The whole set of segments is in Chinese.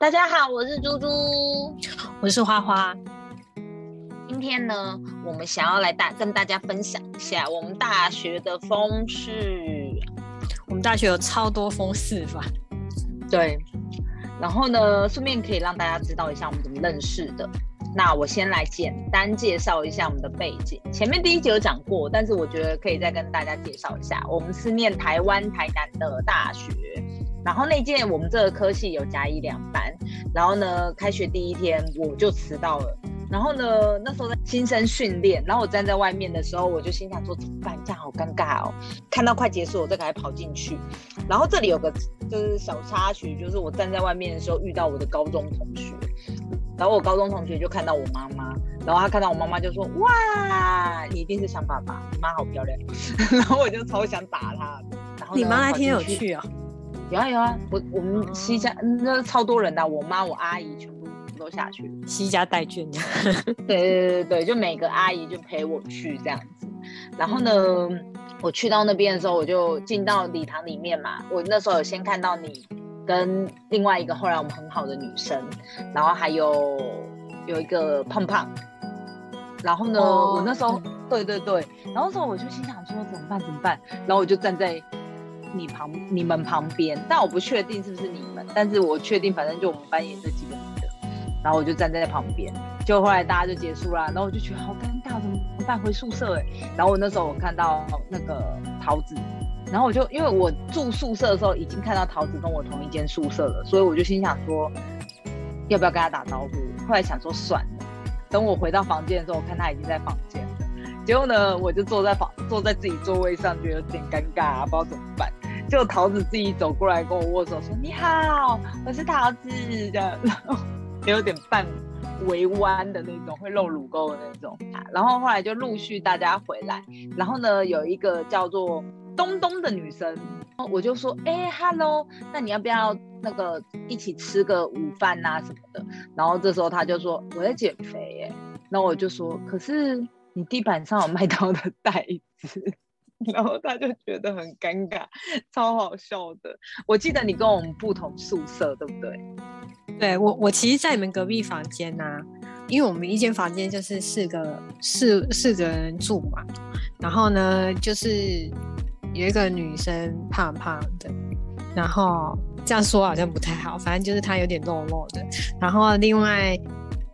大家好，我是猪猪，我是花花。今天呢，我们想要来大跟大家分享一下我们大学的风事。我们大学有超多风事吧？对。然后呢，顺便可以让大家知道一下我们怎么认识的。那我先来简单介绍一下我们的背景。前面第一集有讲过，但是我觉得可以再跟大家介绍一下。我们是念台湾台南的大学，然后那届我们这个科系有甲乙两班。然后呢，开学第一天我就迟到了。然后呢，那时候在新生训练，然后我站在外面的时候，我就心想说怎么办？这样好尴尬哦。看到快结束，我再赶快跑进去。然后这里有个就是小插曲，就是我站在外面的时候遇到我的高中同学。然后我高中同学就看到我妈妈，然后他看到我妈妈就说：“哇，你一定是想爸爸，你妈好漂亮。”然后我就超想打他。然后你妈那天有趣啊？有啊有啊，我我们西家那超多人的，我妈我阿姨全部都下去，西家带眷。对对对对就每个阿姨就陪我去这样子。然后呢，我去到那边的时候，我就进到礼堂里面嘛。我那时候有先看到你。跟另外一个后来我们很好的女生，然后还有有一个胖胖，然后呢，我那时候对对对，然后那时候我就心想说怎么办怎么办，然后我就站在你旁你们旁边，但我不确定是不是你们，但是我确定反正就我们班也这几个女的，然后我就站在旁边，就后来大家就结束了，然后我就觉得好尴尬，怎么办回宿舍哎，然后我那时候我看到那个桃子。然后我就因为我住宿舍的时候已经看到桃子跟我同一间宿舍了，所以我就心想说，要不要跟他打招呼？后来想说算了，等我回到房间的时候，我看他已经在房间了。结果呢，我就坐在房坐在自己座位上，觉得有点尴尬，不知道怎么办。就桃子自己走过来跟我握手，说：“你好，我是桃子。”的，然后有点半微弯的那种，会露乳沟的那种。然后后来就陆续大家回来，然后呢，有一个叫做。东东的女生，我就说，哎，hello，那你要不要那个一起吃个午饭呐什么的？然后这时候他就说我在减肥，哎，那我就说，可是你地板上有麦当的袋子，然后他就觉得很尴尬，超好笑的。我记得你跟我们不同宿舍，对不对？对我，我其实在你们隔壁房间呐，因为我们一间房间就是四个四四个人住嘛，然后呢就是。有一个女生胖胖的，然后这样说好像不太好，反正就是她有点肉肉的。然后另外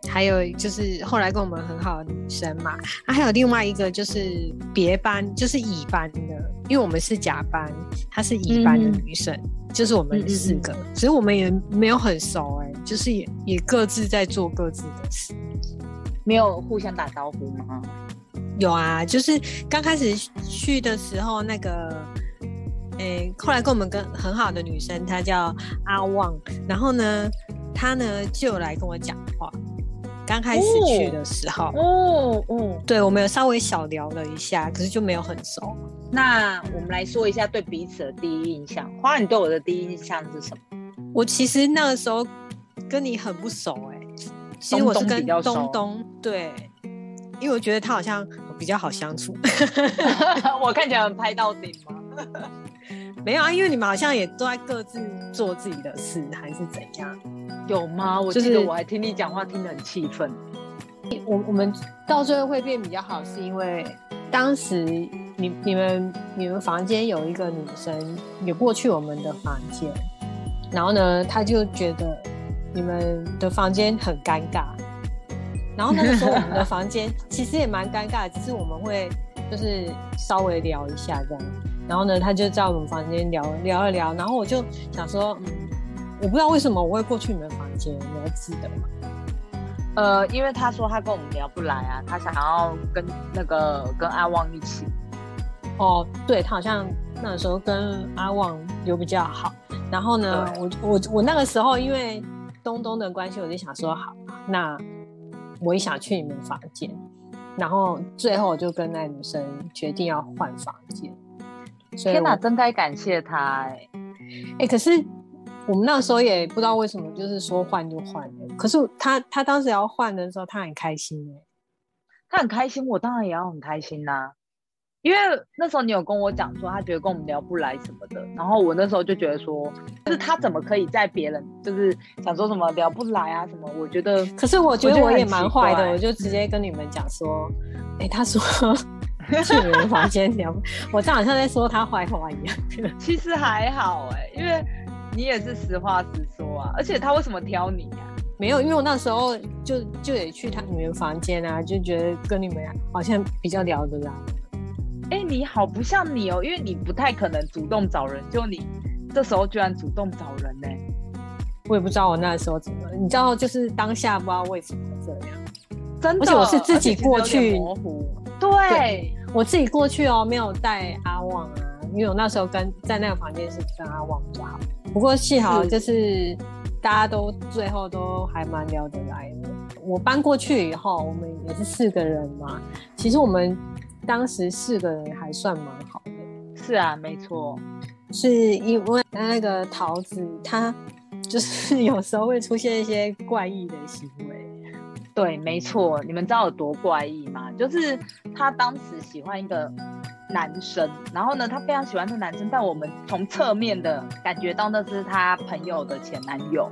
还有就是后来跟我们很好的女生嘛，啊，还有另外一个就是别班，就是乙班的，因为我们是甲班，她是乙班的女生，就是我们四个，所以我们也没有很熟哎，就是也也各自在做各自的事，没有互相打招呼吗？有啊，就是刚开始去的时候，那个，诶，后来跟我们跟很好的女生，她叫阿旺，然后呢，她呢就来跟我讲话。刚开始去的时候，哦嗯，对我们有稍微小聊了一下，可是就没有很熟。那我们来说一下对彼此的第一印象。花，你对我的第一印象是什么？我其实那个时候跟你很不熟，哎，其实我是跟东东，对，因为我觉得他好像。比较好相处，我看起来很拍到顶吗？没有啊，因为你们好像也都在各自做自己的事，还是怎样？有吗？我记得我还听你讲话，听得很气愤。我我们到最后会变比较好，是因为当时你你们你们房间有一个女生也过去我们的房间，然后呢，她就觉得你们的房间很尴尬。然后那个时候我们的房间 其实也蛮尴尬，只是我们会就是稍微聊一下这样。然后呢，他就在我们房间聊聊一聊。然后我就想说，嗯，我不知道为什么我会过去你们房间，你还记得吗？呃，因为他说他跟我们聊不来啊，他想要跟那个跟阿旺一起。哦，对他好像那个时候跟阿旺有比较好。然后呢，我我我那个时候因为东东的关系，我就想说好，那。我也想去你们房间，然后最后就跟那女生决定要换房间。天哪，真该感谢他哎！哎，可是我们那时候也不知道为什么，就是说换就换可是他他当时要换的时候，他很开心哎，他很开心，我当然也要很开心呐。因为那时候你有跟我讲说，他觉得跟我们聊不来什么的，然后我那时候就觉得说，就是他怎么可以在别人就是想说什么聊不来啊什么？我觉得，可是我觉得我也蛮坏的，我就直接跟你们讲说，哎、他说 去你们房间聊，我这样好像在说他坏话一样。其实还好哎、因为你也是实话实说啊，而且他为什么挑你呀、没有，因为我那时候就就得去他你们房间啊，就觉得跟你们好像比较聊得来。哎、你好不像你哦，因为你不太可能主动找人，就你这时候居然主动找人呢、我也不知道我那时候怎么，你知道，就是当下不知道为什么这样。真的，而且我是自己过去模糊，对，我自己过去哦，没有带阿旺啊，因为我那时候跟在那个房间是跟阿旺比较好。不过幸好就是大家都最后都还蛮聊得来的。我搬过去以后，我们也是四个人嘛，其实我们当时四个人还算蛮好的，是啊，没错，是因为那个桃子她就是 有时候会出现一些怪异的行为。对，没错，你们知道有多怪异吗？就是他当时喜欢一个男生，然后呢，他非常喜欢这个男生，但我们从侧面的感觉到那是他朋友的前男友，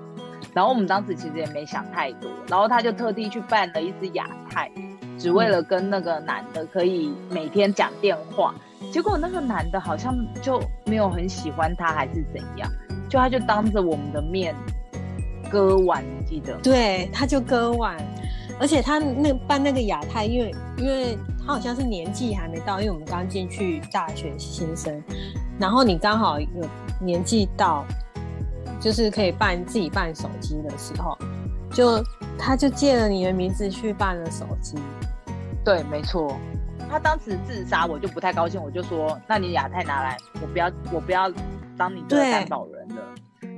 然后我们当时其实也没想太多，然后他就特地去办了一支亚太，只为了跟那个男的可以每天讲电话，结果那个男的好像就没有很喜欢他，还是怎样，就他就当着我们的面割腕，你记得？对，他就割腕，而且他那办那个亚太，因为因为他好像是年纪还没到，因为我们刚进去大学新生，然后你刚好有年纪到，就是可以办自己办手机的时候，就他就借了你的名字去办了手机，对，没错。他当时自杀，我就不太高兴，我就说：“那你亚太拿来，我不要，我不要当你的担保人了。”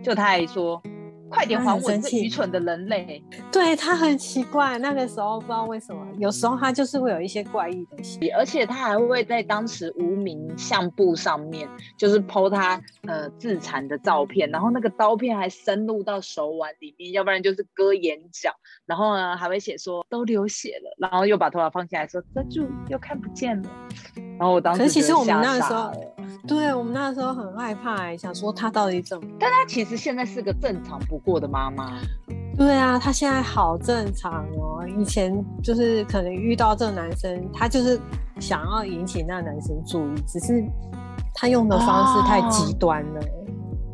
就他还说：“快点还我，你这愚蠢的人类对他很奇怪，那个时候不知道为什么，有时候他就是会有一些怪异的戏！”而且他还会在当时无名相簿上面，就是 PO 他呃自残的照片，然后那个刀片还深入到手腕里面，要不然就是割眼角，然后呢还会写说都流血了，然后又把头发放下来说遮住，又看不见了。然后我当时可是其实我们那个时候傻了对我们那时候很害怕、欸，想说他到底怎么？但他其实现在是个正常不过的妈妈。对啊，他现在好正常哦。以前就是可能遇到这个男生，他就是想要引起那个男生注意，只是他用的方式太极端了。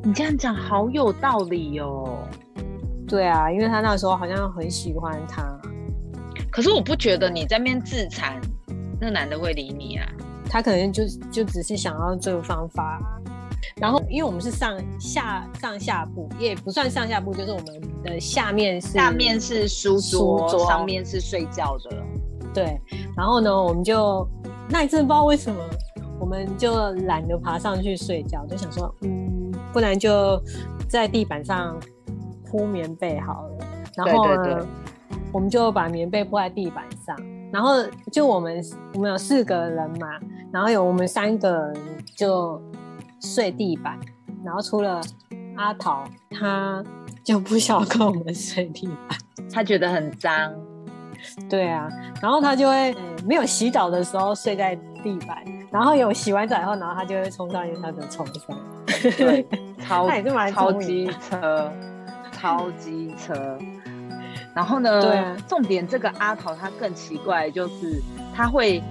你这样讲好有道理哦。对啊，因为他那时候好像很喜欢他，可是我不觉得你在那边自残，那男的会理你啊。他可能就就只是想要这个方法。然后，因为我们是上下上下铺，也不算上下铺，就是我们的下面是下面是书桌，书桌上面是睡觉的。对，然后呢，我们就那一阵不知道为什么，我们就懒得爬上去睡觉，就想说，嗯，不然就在地板上铺棉被好了。然后呢，对对对我们就把棉被铺在地板上，然后就我们我们有四个人嘛，然后有我们三个人就睡地板，然后除了阿桃，他就不想跟我们睡地板。他觉得很脏，对啊，然后他就会、呃没有洗澡的时候睡在地板，然后有洗完澡以后，然后他就会冲上他的床上。对，超超机车，超机车。然后呢，对啊重点这个阿桃他更奇怪，就是他会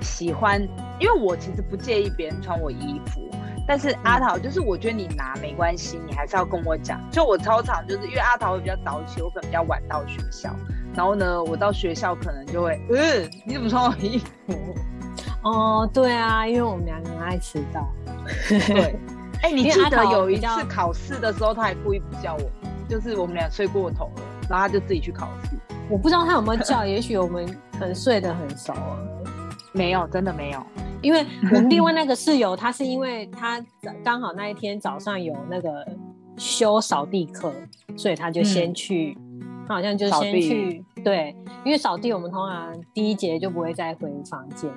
喜欢，因为我其实不介意别人穿我衣服，但是阿桃就是我觉得你拿没关系，你还是要跟我讲。就我操场就是因为阿桃会比较早起，我可能比较晚到学校，然后呢，我到学校可能就会，嗯，你怎么穿我衣服？哦，对啊，因为我们两个人爱迟到。对，哎、你记得有一次考试的时候，他还故意不叫我，就是我们俩睡过头了，然后他就自己去考试。我不知道他有没有叫，也许我们可能睡得很熟啊。没有，真的没有。因为我们另外那个室友，他是因为他刚好那一天早上有那个修扫地课，所以他就先去，他好像就先去对，因为扫地我们通常第一节就不会再回房间，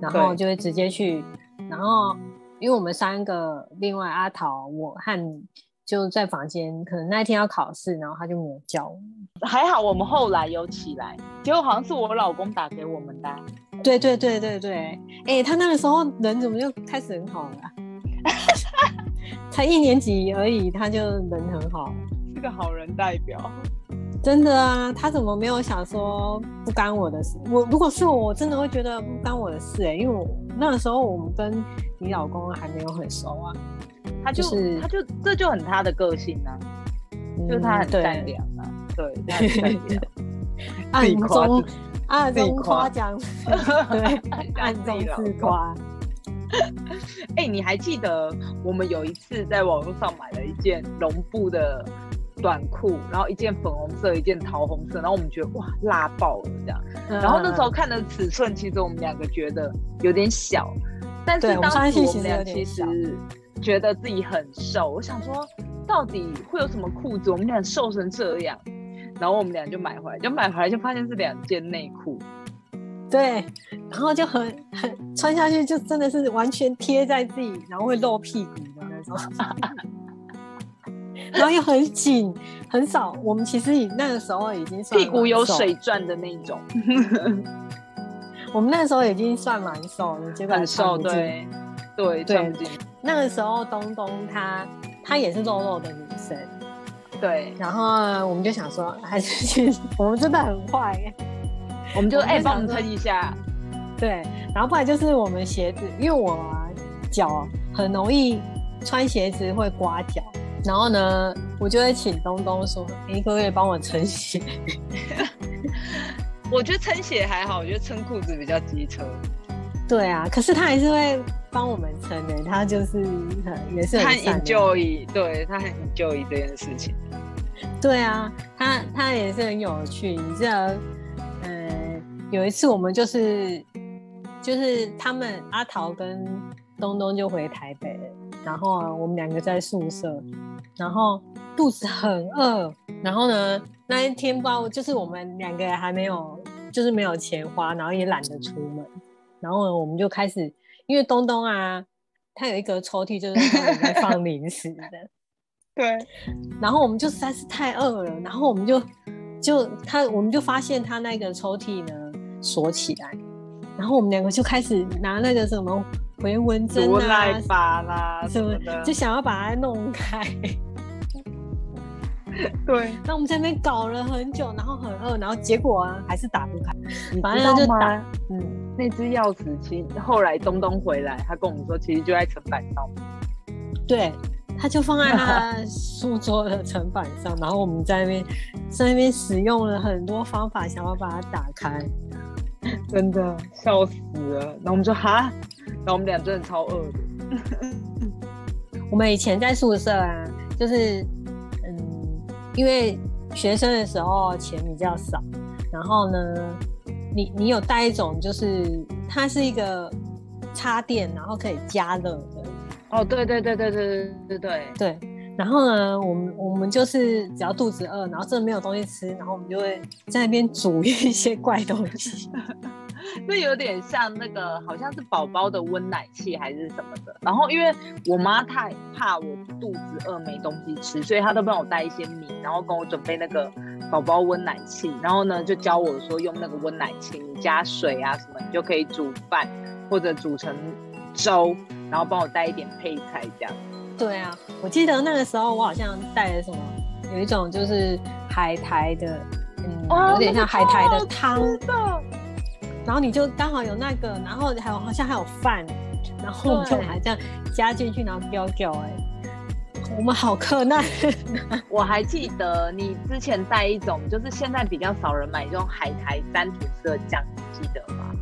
然后就会直接去，然后因为我们三个，另外阿桃、我和你就在房间，可能那一天要考试，然后他就没有叫我。还好我们后来有起来，结果好像是我老公打给我们的啊、对对对对对，哎，他那个时候人怎么就开始很好了？才一年级而已，他就人很好，是个好人代表。真的啊，他怎么没有想说不干我的事？我如果是我，我真的会觉得不干我的事哎，因为我那个时候我们跟你老公还没有很熟啊。他就是他就这就很他的个性啊，就是他很善良啊，对，他很善良。暗中暗中夸奖，对，暗中自 夸。哎，你还记得我们有一次在网络上买了一件绒布的短裤，然后一件粉红色，一件桃红色，然后我们觉得哇辣爆了这样。然后那时候看的尺寸，其实我们两个觉得有点小，但是当时我们俩其实觉得自己很瘦。我想说，到底会有什么裤子，我们俩瘦成这样？然后我们俩就买回来，就买回来就发现是两件内裤。对，然后就很很穿下去就真的是完全贴在自己，然后会露屁股的那种，然后又很紧，很少。我们其实那个时候已经屁股有水钻的那种，我们那时候已经算蛮瘦了，结果很瘦，对对对。那个时候东东她她也是肉肉的女生，对。然后我们就想说，还是去，我们真的很坏。我们就哎，帮我们撑一下，对，然后不然就是我们鞋子，因为我脚很容易穿鞋子会刮脚，然后呢，我就会请东东说，你可不可以帮我撑鞋。我觉得撑鞋还好，我觉得撑裤子比较机车。对啊，可是他还是会帮我们撑的，他就是很也是很 enjoy，对他很 enjoy 这件事情。对啊，他他也是很有趣，你知道。呃有一次，我们就是就是他们阿桃跟东东就回台北，然后啊，我们两个在宿舍，然后肚子很饿，然后呢，那一天不知道就是我们两个还没有就是没有钱花，然后也懒得出门，然后呢，我们就开始，因为东东啊，他有一个抽屉就是在放零食的，对，然后我们就实在是太饿了，然后我们就就他我们就发现他那个抽屉呢。锁起来，然后我们两个就开始拿那个什么回纹针啊，什么的，就想要把它弄开。对，那我们在那边搞了很久，然后很饿，然后结果啊还是打不开。反正就打，嗯，那只钥匙其实后来东东回来，他跟我们说，其实就在层板上。对。他就放在他书桌的层板上，然后我们在那边在那边使用了很多方法，想要把它打开，真的笑死了。然后我们就哈，然后我们俩真的超饿的。我们以前在宿舍啊，就是嗯，因为学生的时候钱比较少，然后呢，你你有带一种，就是它是一个插电，然后可以加热的。哦，对对对对对对对对然后呢，我们我们就是只要肚子饿，然后真的没有东西吃，然后我们就会在那边煮一些怪东西，那有点像那个好像是宝宝的温奶器还是什么的。然后因为我妈太怕我肚子饿没东西吃，所以她都帮我带一些米，然后跟我准备那个宝宝温奶器，然后呢就教我说用那个温奶器，你加水啊什么，你就可以煮饭或者煮成粥。然后帮我带一点配菜，这样。对啊，我记得那个时候我好像带了什么，有一种就是海苔的，嗯，有点像海苔的汤。然后你就刚好有那个，然后还有好像还有饭，然后我们就还这样加进去，然后飙掉。哎，我们好困难。我还记得你之前带一种，就是现在比较少人买这种海苔沾吐司的酱，记得吗？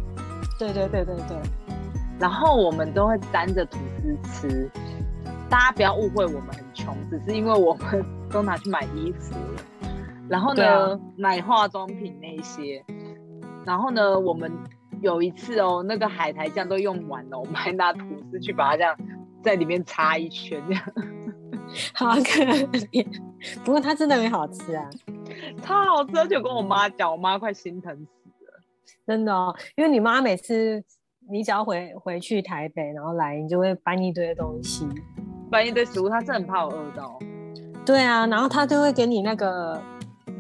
对对对对对。然后我们都会沾着吐司吃，大家不要误会，我们很穷，只是因为我们 都拿去买衣服了，然后呢买化妆品那些，然后呢我们有一次哦，那个海苔酱都用完了，我们还拿吐司去把它这样在里面擦一圈，这样 好可怜。不过它真的很好吃啊，超好吃，而且跟我妈讲，我妈快心疼死了，真的哦，因为你妈每次。你只要回回去台北，然后来，你就会搬一堆东西，搬一堆食物。他是很怕我饿到。对啊，然后他就会给你那个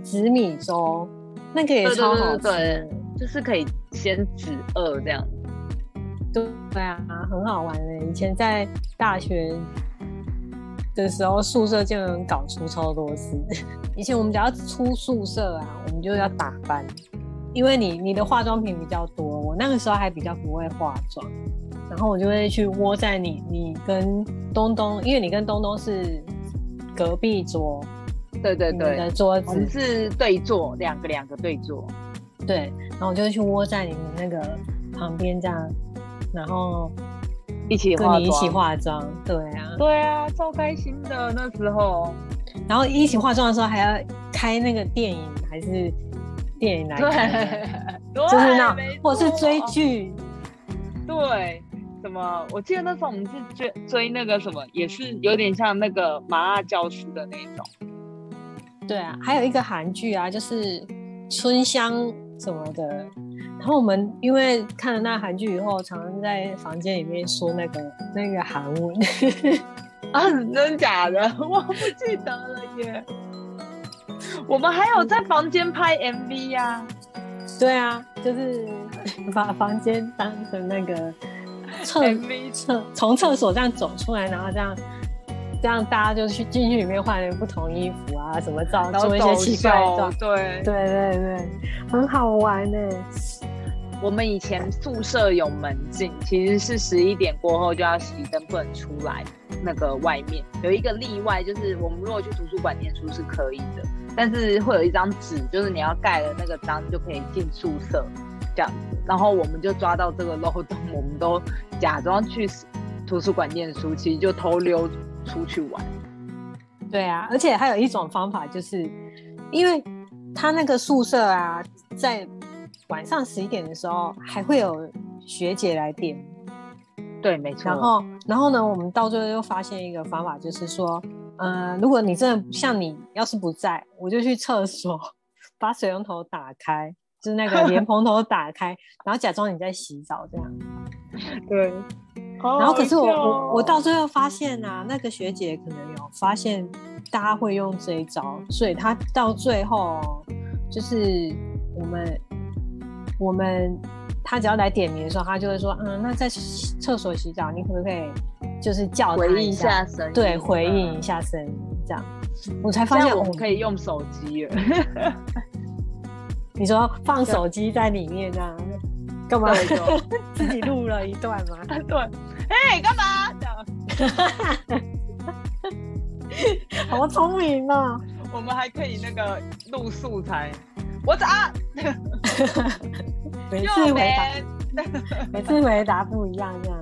紫米粥，那个也超好吃。就是可以先止饿这样。对对啊，很好玩的。以前在大学的时候，宿舍就能搞出超多事。以前我们只要出宿舍啊，我们就要打扮，因为你你的化妆品比较多，我那个时候还比较不会化妆，然后我就会去窝在你你跟东东，因为你跟东东是隔壁桌，对对对，的桌子，我们是对坐，两个两个对坐，对，然后我就会去窝在你们那个旁边这样，然后一起跟你一起化妆，对啊，对啊，超开心的那时候。然后一起化妆的时候还要开那个电影还是电影来看，就是那 或者是追剧，对，什么？我记得那时候我们是追追那个什么，也是有点像那个麻辣教师的那种。对啊，还有一个韩剧啊，就是春香什么的。然后我们因为看了那韩剧以后，常常在房间里面说那个那个韩文。啊，真假的，我不记得了耶。我们还有在房间拍 MV 呀？对啊，就是把房间当成那个厕厕，从厕所这样走出来，然后这样这样大家就去进去里面换不同衣服啊，什么照做一些奇怪的，对对对对，很好玩呢。我们以前宿舍有门禁，其实是十一点过后就要熄灯，不能出来。那个外面有一个例外，就是我们如果去图书馆念书是可以的，但是会有一张纸，就是你要盖了那个章就可以进宿舍这样子。然后我们就抓到这个漏洞，我们都假装去图书馆念书，其实就偷溜出去玩。对啊，而且还有一种方法，就是因为他那个宿舍啊，在。晚上十一点的时候，还会有学姐来点。对，没错。然后，然后呢，我们到最后又发现一个方法，就是说，嗯，如果你真的像你要是不在，我就去厕所 把水龙头打开，就是那个莲蓬头打开，然后假装你在洗澡这样。对。然后，可是我我我到最后发现啊，那个学姐可能有发现大家会用这一招，所以她到最后就是我们。我们她只要来点名的时候，她就会说：“嗯，那在厕所洗澡，你可不可以就是叫回应一下声？对，回应一下声音，这样我才发现我们可以用手机了。你说放手机在里面这样干嘛？自己录了一段吗？对，哎，干嘛？这样，好聪明啊！我们还可以那个录素材。我咋，每次回答，每次回答不一样这样。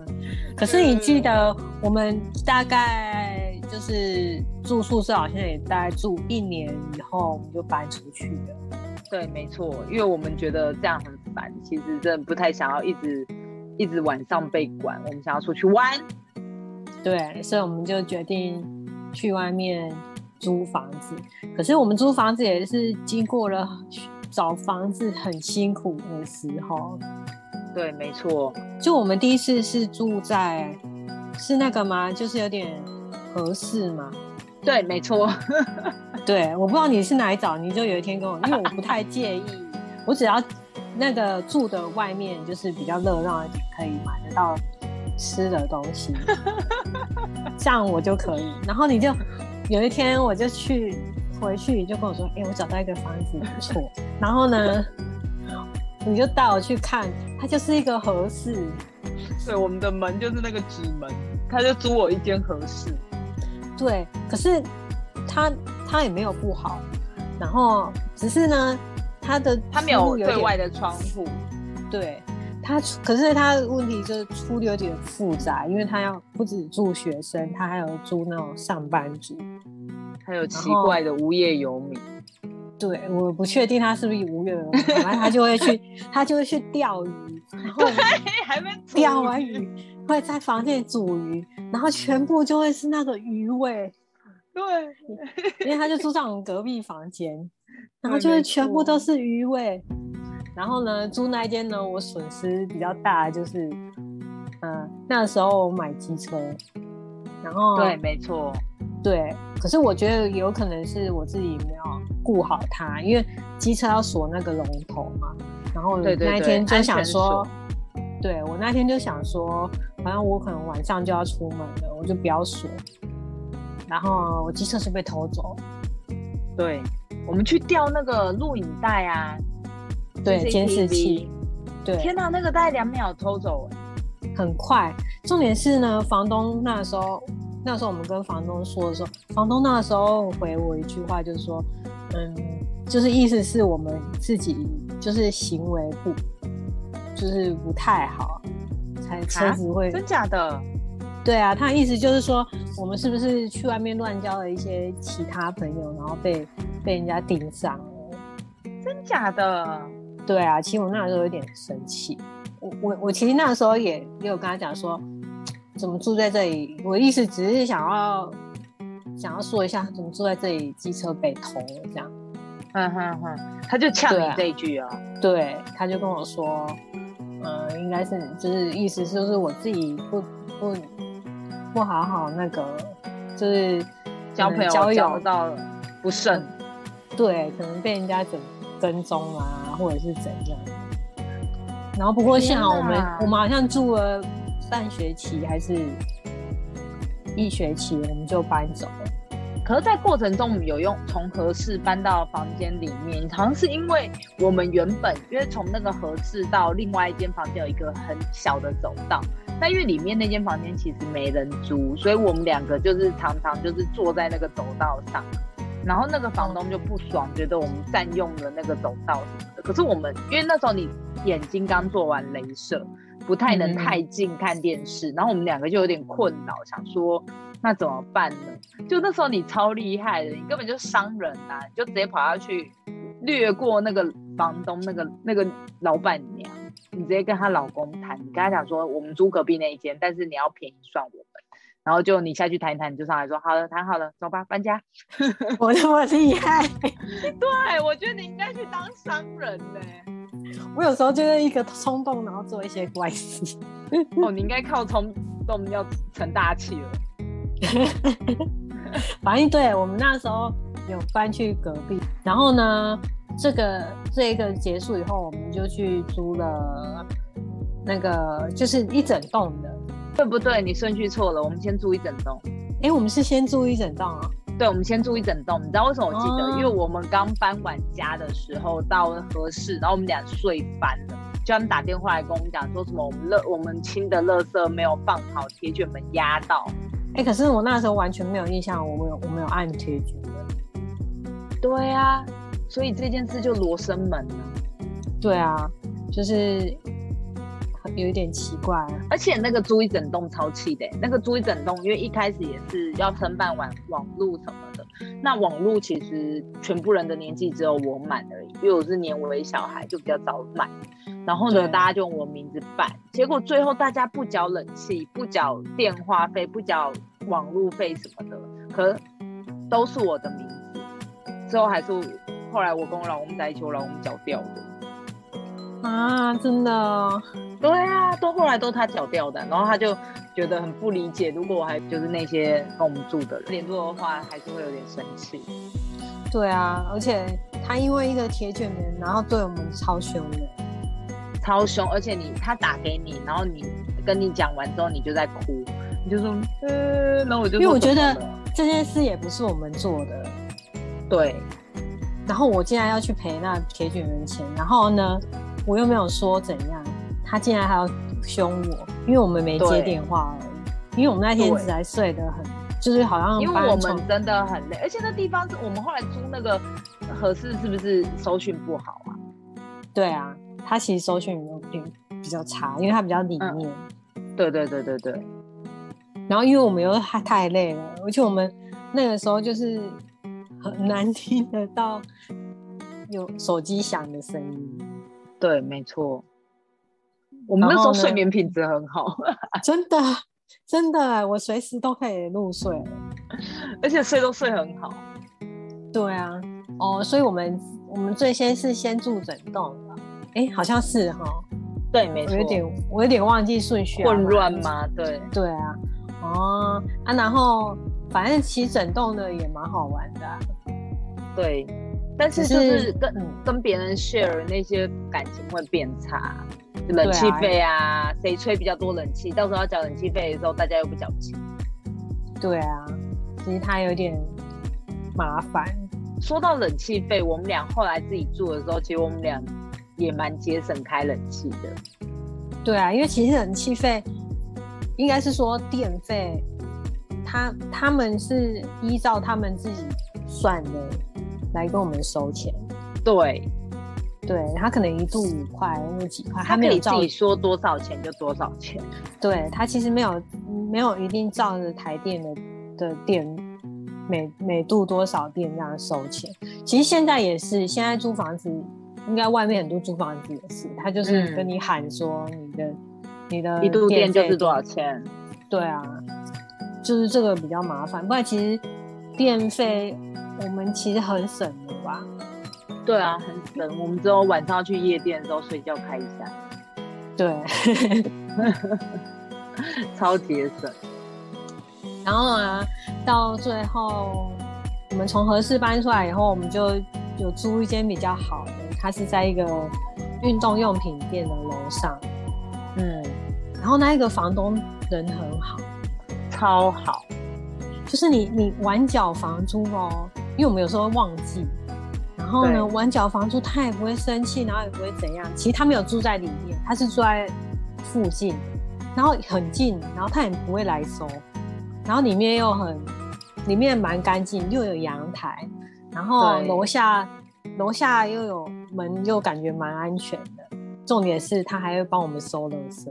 可是你记得，我们大概就是住宿舍，好像也大概住一年以后，我们就搬出去的。对，没错，因为我们觉得这样很烦，其实真的不太想要一直一直晚上被管，我们想要出去玩。对，所以我们就决定去外面租房子。可是我们租房子也是经过了。找房子很辛苦的时候，对，没错。就我们第一次是住在，是那个吗？就是有点合适吗？对，没错。对，我不知道你是哪里找，你就有一天跟我，因为我不太介意，我只要那个住的外面就是比较热闹一点，可以买得到吃的东西，这样我就可以。然后你就有一天我就去。回去就跟我说：“哎，我找到一个房子不错。”然后呢，你就带我去看，它就是一个合适。对，我们的门就是那个纸门，他就租我一间合适。对，可是他他也没有不好，然后只是呢，他的他没有对外的窗户。对他，可是他的问题就是出的有点复杂，因为他要不止住学生，他还有住那种上班族。还有奇怪的无业游民，对，我不确定他是不是无业游民，反正他就会去，他就会去钓鱼，然后还没钓完鱼，会在房间煮鱼，然后全部就会是那个鱼味，对，因为他就住在我们隔壁房间，然后就会全部都是鱼味，然后呢，住那间呢，我损失比较大，就是，嗯，那时候我买机车，然后对，没错。对，可是我觉得有可能是我自己没有顾好它，因为机车要锁那个龙头嘛，然然后那一天就想说锁，对我那天就想说，好像我可能晚上就要出门了，我就不要锁。然后我机车是被偷走，对，我们去调那个录影带啊，对，监视器，对，天哪，那个大概两秒偷走哎。很快。重点是呢，房东那时候，那时候我们跟房东说的时候，房东那时候回我一句话，就是说，嗯，就是意思是我们自己就是行为不，就是不太好，才车子会，真假的？对啊，他的意思就是说，我们是不是去外面乱交了一些其他朋友，然后被被人家盯上了？真假的？对啊，其实我那时候有点生气。我我我其实那时候也也有跟他讲说，怎么住在这里？我的意思只是想要想要说一下，怎么住在这里，机车被偷了这样。哼哼哼，他就呛你这一句啊。对，他就跟我说，嗯、应该是就是意思就是我自己不不不好好那个，就是交朋友交友交到不慎，对，可能被人家跟跟踪啊，或者是怎样。然后不过幸好我们我们好像住了半学期还是一学期，我们就搬走了。可是，在过程中，我们有用从合适搬到房间里面，好像是因为我们原本因为从那个合适到另外一间房间有一个很小的走道，那因为里面那间房间其实没人租，所以我们两个就是常常就是坐在那个走道上，然后那个房东就不爽，觉得我们占用了那个走道什么的。可是我们因为那时候你眼睛刚做完镭射，不太能嗯太近看电视，然后我们两个就有点困扰，想说那怎么办呢？就那时候你超厉害的，你根本就伤人啊、你就直接跑下去掠过那个房东那个那个老板娘，你直接跟她老公谈，你跟他讲说我们租隔壁那一间，但是你要便宜算我们。然后就你下去谈一谈，你就上来说好了，谈好了，走吧，搬家。我那么厉害，对，我觉得你应该去当商人呢、我有时候就是一个冲动，然后做一些怪事。哦，你应该靠冲动要成大器了。反正对我们那时候有搬去隔壁，然后呢，这个这个结束以后，我们就去租了那个就是一整栋的。对不对？你顺序错了，我们先租一整栋。哎，我们是先租一整栋啊？对，我们先住一整栋。你知道为什么我记得？哦因为我们刚搬完家的时候到合适，然后我们俩睡翻了，就他们打电话来跟我们讲说什么我们乐我们清的垃圾没有放好，铁卷门压到。哎，可是我那时候完全没有印象，我们有我们有按铁卷门。对啊，所以这件事就罗生门了。对啊，就是有一点奇怪、啊。而且那个租一整栋超气的欸，那个租一整栋，因为一开始也是要申办网网路什么的。那网路其实全部人的年纪只有我满而已，因为我是年尾小孩，就比较早满。然后呢，大家就用我名字办，结果最后大家不缴冷气、不缴电话费、不缴网路费什么的，可都是我的名字。最后还是后来我跟我老公在一起，我老公缴掉的。啊，真的哦，对啊，都后来都他缴掉的，然后他就觉得很不理解，如果我还就是那些跟我们住的人联络的话，还是会有点生气。对啊，而且他因为一个铁卷门，然后对我们超凶的。超凶，而且你他打给你，然后你跟你讲完之后，你就在哭，你就说呃，然后我就因为我觉得这件事也不是我们做的，对然后我竟然要去赔那铁卷门钱，然后呢，我又没有说怎样，他竟然还要凶我，因为我们没接对电话而已，因为我们那天对实在睡得很，就是好像因为我们真的很累，而且那地方是我们后来租那个合适，是不是搜寻不好啊？对啊，他其实搜寻有点比较差，因为他比较里嗯面。对对对对对，然后因为我们又太太累了，而且我们那个时候就是很难听得到有手机响的声音，对，没错。我们那时候睡眠品质很好，真的真的，我随时都可以入睡。而且睡都睡很好。对啊，哦，所以我们我们最先是先住整栋的，哎，好像是哈，对，没错。我有点我有点忘记顺序啊，混乱吗？对，对啊，哦啊，然后反正其实整栋的也蛮好玩的啊、对，但是就是是跟、嗯跟别人 share 那些感情会变差，冷气费啊，谁吹比较多冷气，到时候要缴冷气费的时候，大家又不缴钱。对啊，其实它有点麻烦。说到冷气费，我们俩后来自己住的时候，其实我们俩也蛮节省开冷气的。对啊，因为其实冷气费应该是说电费，他他们是依照他们自己算的来跟我们收钱。对，对他可能一度五块或几块，他没有自己说多少钱就多少钱。对他其实没有没有一定照着台电的的电每每度多少电这样收钱。其实现在也是，现在租房子应该外面很多租房子也是，他就是嗯跟你喊说你的、你的一度电就是多少钱？对啊，就是这个比较麻烦，不然其实电费我们其实很省的吧？对啊，很省。我们只有晚上要去夜店的时候睡觉开一下，对，超节省。然后啊，到最后我们从合适搬出来以后，我们就有租一间比较好的，它是在一个运动用品店的楼上，嗯，然后那一个房东人很好，超好。就是你你晚缴房租哦，因为我们有时候会忘记。然后呢，对晚缴房租他也不会生气，然后也不会怎样。其实他没有住在里面，他是住在附近，然后很近，然后他也不会来收。然后里面又很，里面蛮干净，又有阳台，然后对楼下楼下又有门，又感觉蛮安全的。重点是他还会帮我们收垃圾。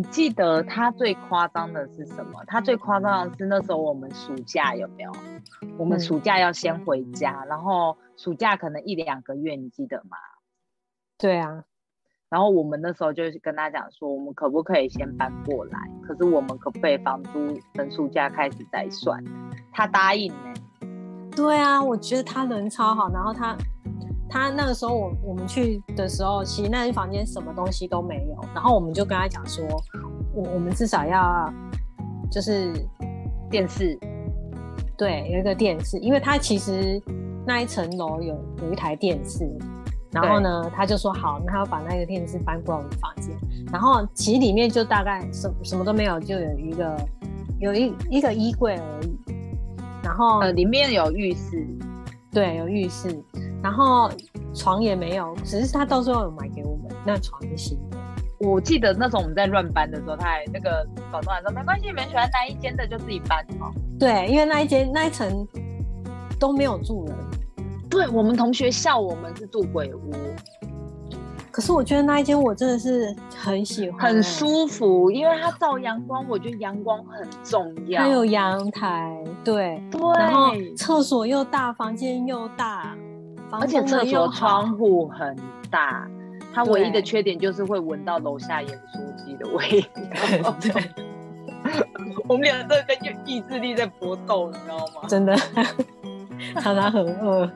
你记得他最夸张的是什么？他最夸张的是那时候我们暑假有没有？我们嗯暑假要先回家，然后暑假可能一两个月，你记得吗？对啊，然后我们那时候就是跟他讲说，我们可不可以先搬过来？可是我们可不可以房租等暑假开始再算？他答应呢、对啊，我觉得他人超好，然后他他那个时候我我们去的时候，其实那间房间什么东西都没有，然后我们就跟他讲说，我我们至少要就是电视。对有一个电视，因为他其实那一层楼有有一台电视，然后呢他就说好，那他要把那个电视搬过来我们房间，然后其实里面就大概什什么都没有，就有一个有一一个衣柜而已，然后呃里面有浴室，对，有浴室，然后床也没有，只是他到时候有买给我们，那床是新的。我记得那时候我们在乱搬的时候，他还那个房东还说没关系，你们喜欢哪一间的就自己搬哦。对，因为那一间那一层都没有住人，对我们同学笑我们是住鬼屋，可是我觉得那一间我真的是很喜欢、很，舒服，因为它照阳光，我觉得阳光很重要。它有阳台，对，对，然后厕所又大，房间又大，房而且厕所窗户很大，它唯一的缺点就是会闻到楼下盐酥鸡的味 道。对，我们俩这跟意志力在搏斗，你知道吗？真的常常很饿。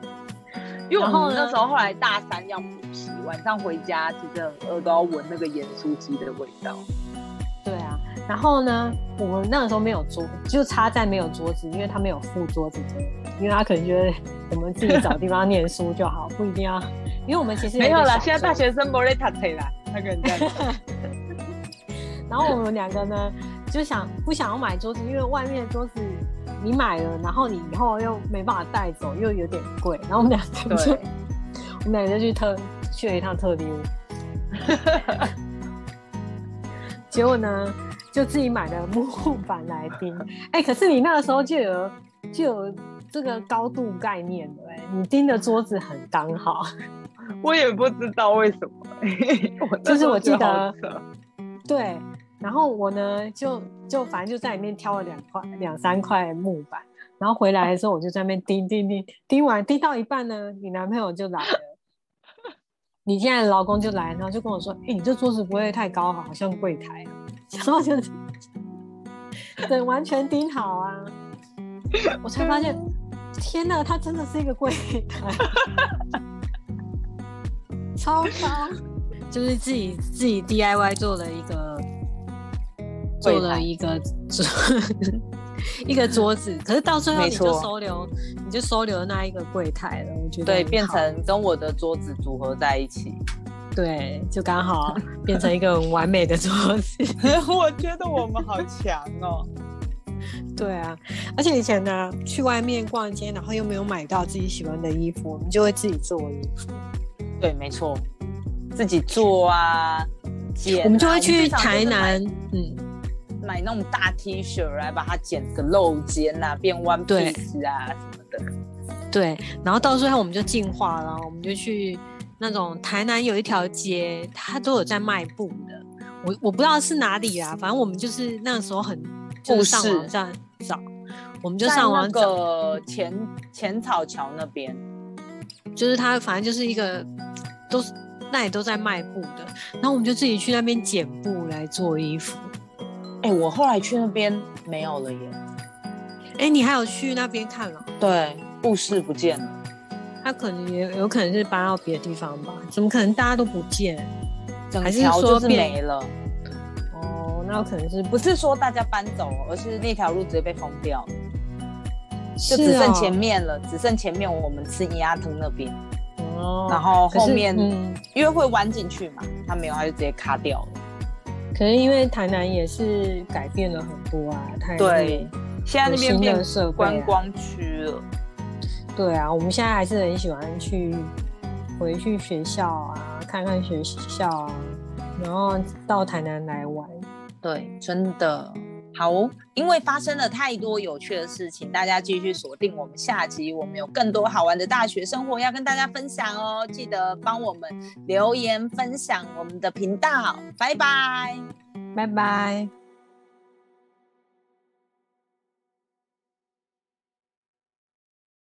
因为我们那时候后来大三要补习，晚上回家其实很饿，都要闻那个盐酥鸡的味道。对啊，然后呢，我们那个时候没有桌，就差在没有桌子，因为他没有附桌子这个，因为他可能觉得我们自己找地方念书就好，不一定要，因为我们其实没有啦，一个小现在大桌学生不会读册啦，那个人在。然后我们两个呢，就想不想要买桌子，因为外面的桌子你买了，然后你以后又没办法带走，又有点贵。然后我们两个就对，我们俩就去特去了一趟特地屋，结果呢，就自己买了木板来钉。哎、可是你那个时候就有就有这个高度概念的、哎，你钉的桌子很刚好。我也不知道为什么，就是我记得对，然后我呢，就就反正就在里面挑了两块两三块木板，然后回来的时候我就在那边钉钉钉，钉完钉到一半呢，你男朋友就来了，你现在的老公就来，然后就跟我说：“哎、你这桌子不会太高，好像柜台啊。”然后就是等完全盯好啊，我才发现，天哪，它真的是一个柜台，超高。就是自己自己 DIY 做了一个做了一个一个桌子，可是到最后你就收留，你就收留那一个柜台了。我觉得对，变成跟我的桌子组合在一起。对，就刚好 变成一个很完美的桌子。我觉得我们好强哦。对啊，而且以前呢，去外面逛街，然后又没有买到自己喜欢的衣服，我们就会自己做衣服。对，没错，自己做啊，剪啊我们就会去台南，嗯，买买那种大 T 恤来把它剪个露肩啊，变 one piece 啊什么的。对，然后到最后我们就进化了，我们就去那种台南有一条街，它都有在卖布的。我我不知道是哪里啊，反正我们就是那个时候很就是上网上找，我们就上网找，个浅浅草桥那边，就是它反正就是一个都是那里都在卖布的，然后我们就自己去那边剪布来做衣服。哎、我后来去那边没有了耶。哎，你还有去那边看了？对，布市不见了。他可能也有可能是搬到别的地方吧？怎么可能大家都不见？整还是说没了，哦，那有可能是不是说大家搬走，而是那条路直接被封掉了，就只剩哦前面了，只剩前面我们吃鸭汤那边，哦，然后后面嗯，因为会弯进去嘛，他没有，他就直接卡掉了。可能因为台南也是改变了很多啊，对，现在那边变观光区了。对啊，我们现在还是很喜欢去回去学校啊，看看学校啊，然后到台南来玩。对，真的好哦，因为发生了太多有趣的事情，大家继续锁定我们下集，我们有更多好玩的大学生活要跟大家分享哦，记得帮我们留言分享我们的频道，拜拜。拜拜。